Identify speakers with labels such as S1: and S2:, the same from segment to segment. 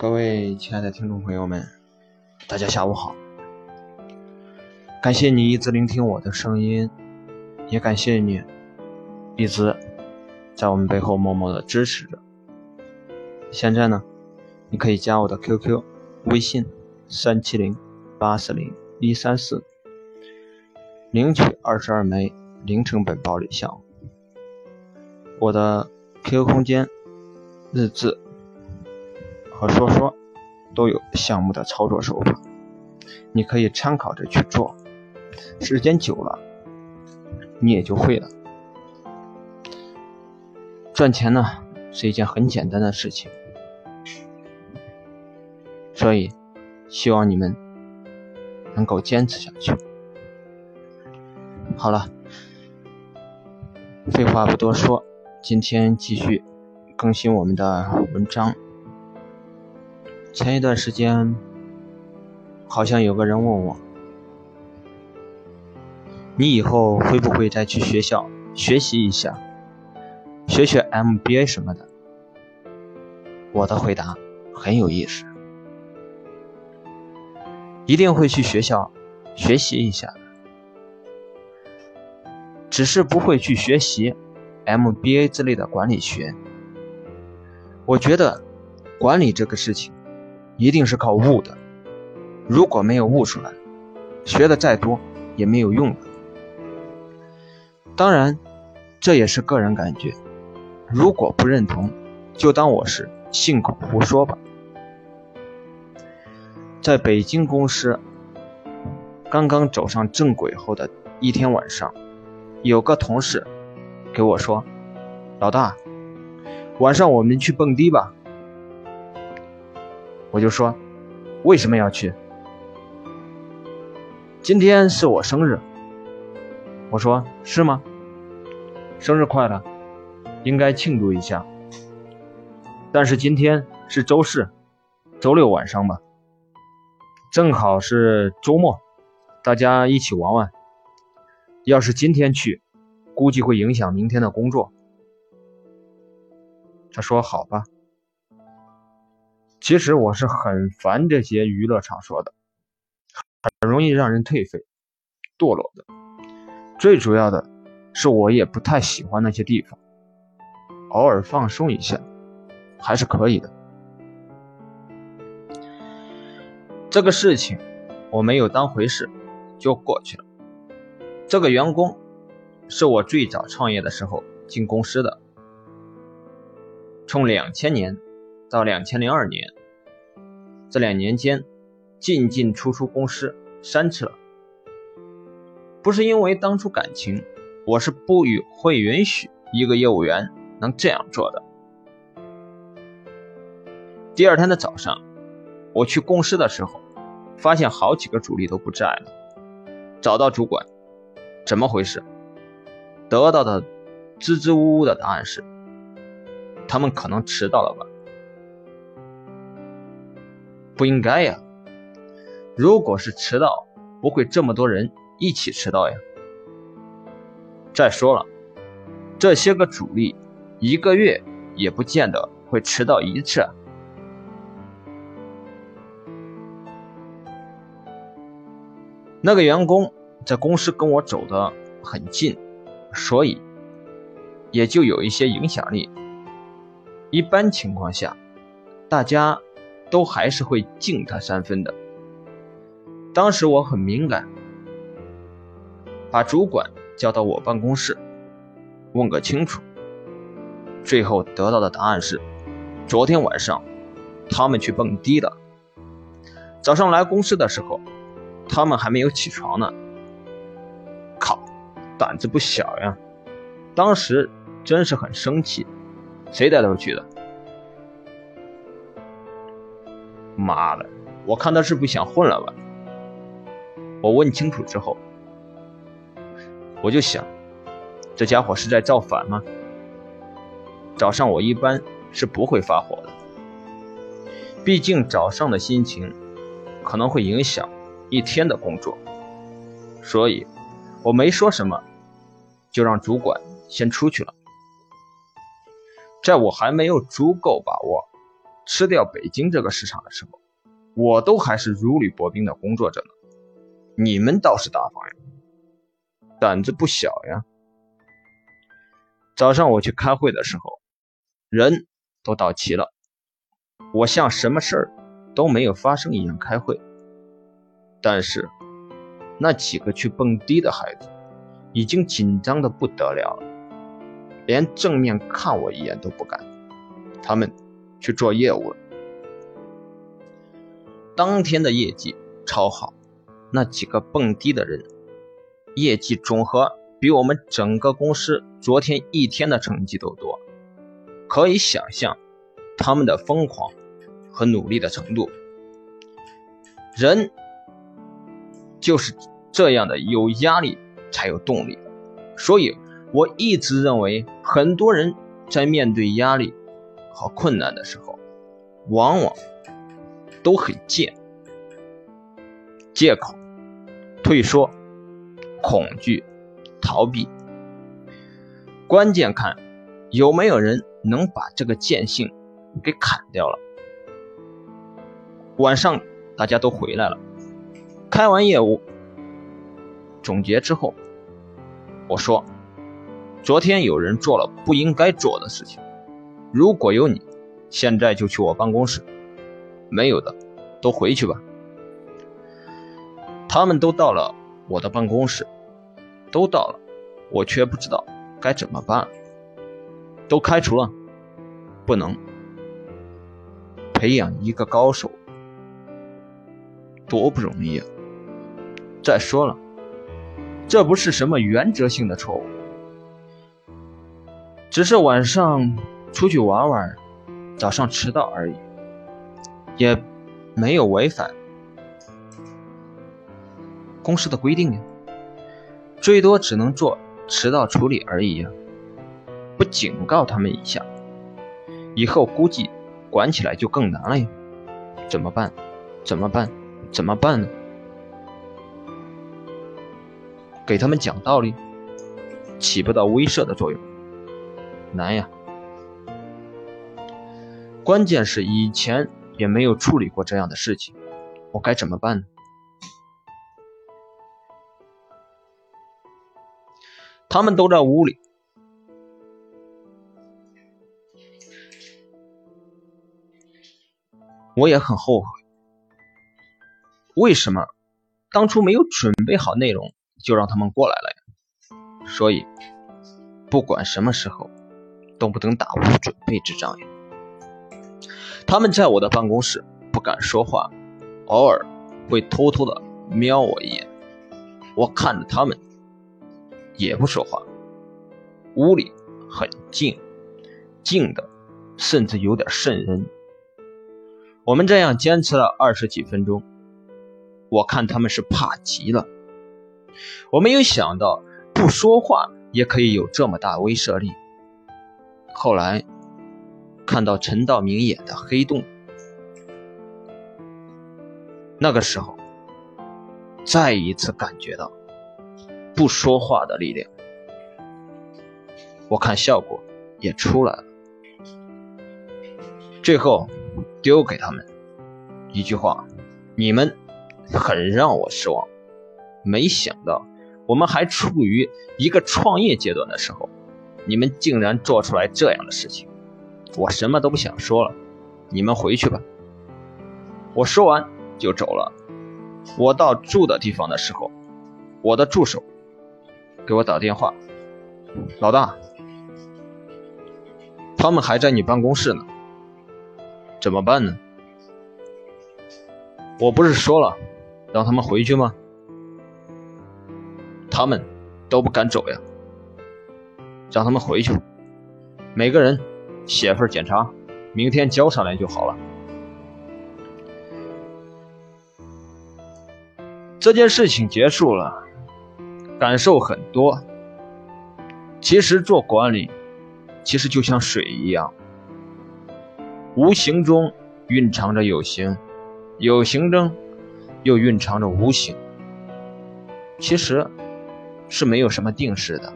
S1: 各位亲爱的听众朋友们，大家下午好！感谢你一直聆听我的声音，也感谢你一直在我们背后默默的支持着。现在呢，你可以加我的 QQ 微信三七零八四零一三四，领取二十二枚零成本暴力项。我的 QQ 空间日志。和说说都有项目的操作手法，你可以参考着去做，时间久了，你也就会了。赚钱呢是一件很简单的事情，所以希望你们能够坚持下去。好了，废话不多说，今天继续更新我们的文章。前一段时间，好像有个人问我：“你以后会不会再去学校学习一下，学学 MBA 什么的？”我的回答很有意思：一定会去学校学习一下的，只是不会去学习 MBA 之类的管理学。我觉得管理这个事情。一定是靠悟的，如果没有悟出来，学的再多也没有用。当然，这也是个人感觉，如果不认同，就当我是信口胡说吧。在北京公司刚刚走上正轨后的一天晚上，有个同事给我说：“老大，晚上我们去蹦迪吧。”我就说，为什么要去？今天是我生日。我说是吗？生日快乐，应该庆祝一下。但是今天是周四，周六晚上吧，正好是周末，大家一起玩玩。要是今天去，估计会影响明天的工作。他说好吧。其实我是很烦这些娱乐场所的，很容易让人颓废、堕落的。最主要的是，我也不太喜欢那些地方。偶尔放松一下，还是可以的。这个事情我没有当回事，就过去了。这个员工是我最早创业的时候进公司的，从两千年。到两千零二年，这两年间进进出出公司三次了。不是因为当初感情，我是不允会允许一个业务员能这样做的。第二天的早上，我去公司的时候，发现好几个主力都不在了。找到主管，怎么回事？得到的支支吾吾的答案是，他们可能迟到了吧。不应该呀！如果是迟到，不会这么多人一起迟到呀。再说了，这些个主力一个月也不见得会迟到一次。那个员工在公司跟我走的很近，所以也就有一些影响力。一般情况下，大家。都还是会敬他三分的。当时我很敏感，把主管叫到我办公室，问个清楚。最后得到的答案是：昨天晚上他们去蹦迪了。早上来公司的时候，他们还没有起床呢。靠，胆子不小呀！当时真是很生气，谁带他去的？妈的，我看他是不想混了吧？我问清楚之后，我就想，这家伙是在造反吗？早上我一般是不会发火的，毕竟早上的心情可能会影响一天的工作，所以我没说什么，就让主管先出去了。在我还没有足够把握。吃掉北京这个市场的时候，我都还是如履薄冰的工作着呢。你们倒是大方呀，胆子不小呀。早上我去开会的时候，人都到齐了，我像什么事儿都没有发生一样开会。但是那几个去蹦迪的孩子已经紧张的不得了了，连正面看我一眼都不敢。他们去做业务了，当天的业绩超好。那几个蹦迪的人，业绩总和比我们整个公司昨天一天的成绩都多，可以想象他们的疯狂和努力的程度。人就是这样的，有压力才有动力。所以我一直认为，很多人在面对压力和困难的时候，往往都很贱，借口。退缩、恐惧、逃避，关键看有没有人能把这个贱性给砍掉了。晚上大家都回来了，开完业务总结之后，我说：“昨天有人做了不应该做的事情，如果有你，现在就去我办公室；没有的，都回去吧。”他们都到了我的办公室，都到了，我却不知道该怎么办。都开除了，不能培养一个高手，多不容易啊！再说了，这不是什么原则性的错误，只是晚上出去玩玩，早上迟到而已，也没有违反。公司的规定呀，最多只能做迟到处理而已呀，不警告他们一下，以后估计管起来就更难了呀。怎么办？怎么办？怎么办呢？给他们讲道理，起不到威慑的作用，难呀。关键是以前也没有处理过这样的事情，我该怎么办呢？他们都在屋里，我也很后悔，为什么当初没有准备好内容就让他们过来了呀？所以，不管什么时候都不能打无准备之仗呀。他们在我的办公室不敢说话，偶尔会偷偷的瞄我一眼，我看着他们。也不说话，屋里很静，静的甚至有点瘆人。我们这样坚持了二十几分钟，我看他们是怕极了。我没有想到不说话也可以有这么大威慑力。后来看到陈道明演的《黑洞》，那个时候再一次感觉到。不说话的力量，我看效果也出来了。最后丢给他们一句话：你们很让我失望。没想到我们还处于一个创业阶段的时候，你们竟然做出来这样的事情。我什么都不想说了，你们回去吧。我说完就走了。我到住的地方的时候，我的助手。给我打电话，老大，他们还在你办公室呢，怎么办呢？我不是说了让他们回去吗？他们都不敢走呀，让他们回去，每个人写份检查，明天交上来就好了。这件事情结束了。感受很多。其实做管理，其实就像水一样，无形中蕴藏着有形，有形中又蕴藏着无形。其实是没有什么定式的。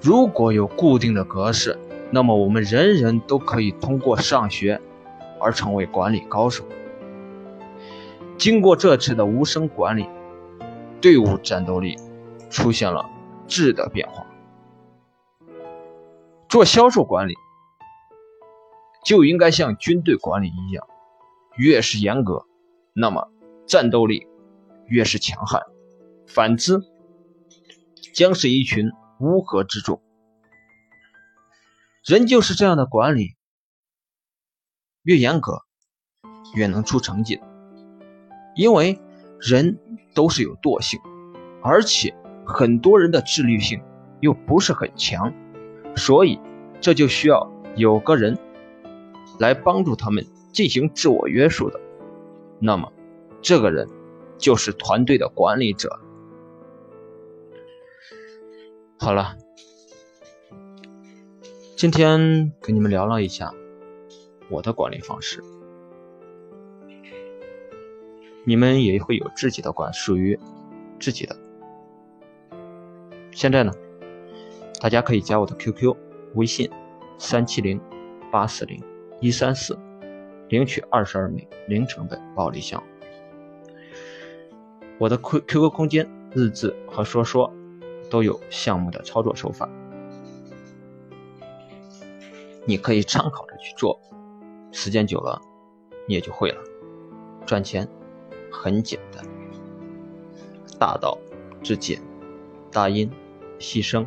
S1: 如果有固定的格式，那么我们人人都可以通过上学而成为管理高手。经过这次的无声管理，队伍战斗力出现了质的变化。做销售管理就应该像军队管理一样，越是严格，那么战斗力越是强悍；反之，将是一群乌合之众。人就是这样的管理，越严格，越能出成绩。因为人都是有惰性，而且很多人的自律性又不是很强，所以这就需要有个人来帮助他们进行自我约束的。那么，这个人就是团队的管理者。好了。今天跟你们聊了一下我的管理方式，你们也会有自己的管，属于自己的。现在呢，大家可以加我的 QQ 微信三七零八四零一三四，领取二十二枚零成本暴力箱。我的 QQ 空间日志和说说都有项目的操作手法。你可以参考着去做，时间久了，你也就会了。赚钱很简单，大道至简，大音牺牲。